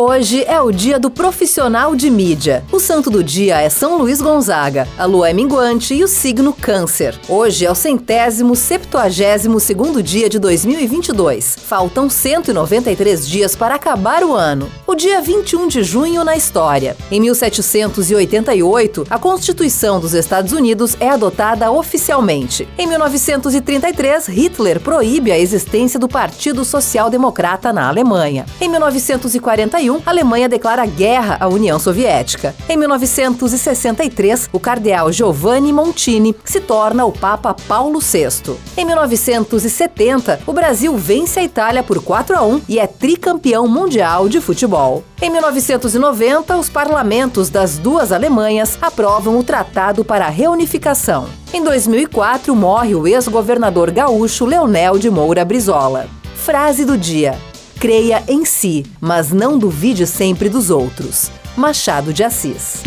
Hoje é o dia do profissional de mídia. O santo do dia é São Luís Gonzaga, a lua é minguante e o signo Câncer. Hoje é o centésimo septuagésimo segundo dia de 2022. Faltam 193 dias para acabar o ano. O dia 21 de junho na história. Em 1788, a Constituição dos Estados Unidos é adotada oficialmente. Em 1933, Hitler proíbe a existência do Partido Social Democrata na Alemanha. Em 1941, 1941, a Alemanha declara guerra à União Soviética. Em 1963, o cardeal Giovanni Montini se torna o Papa Paulo VI. Em 1970, o Brasil vence a Itália por 4 a 1 e é tricampeão mundial de futebol. Em 1990, os parlamentos das duas Alemanhas aprovam o Tratado para a Reunificação. Em 2004, morre o ex-governador gaúcho Leonel de Moura Brizola. Frase do dia: Creia em si, mas não duvide sempre dos outros. Machado de Assis.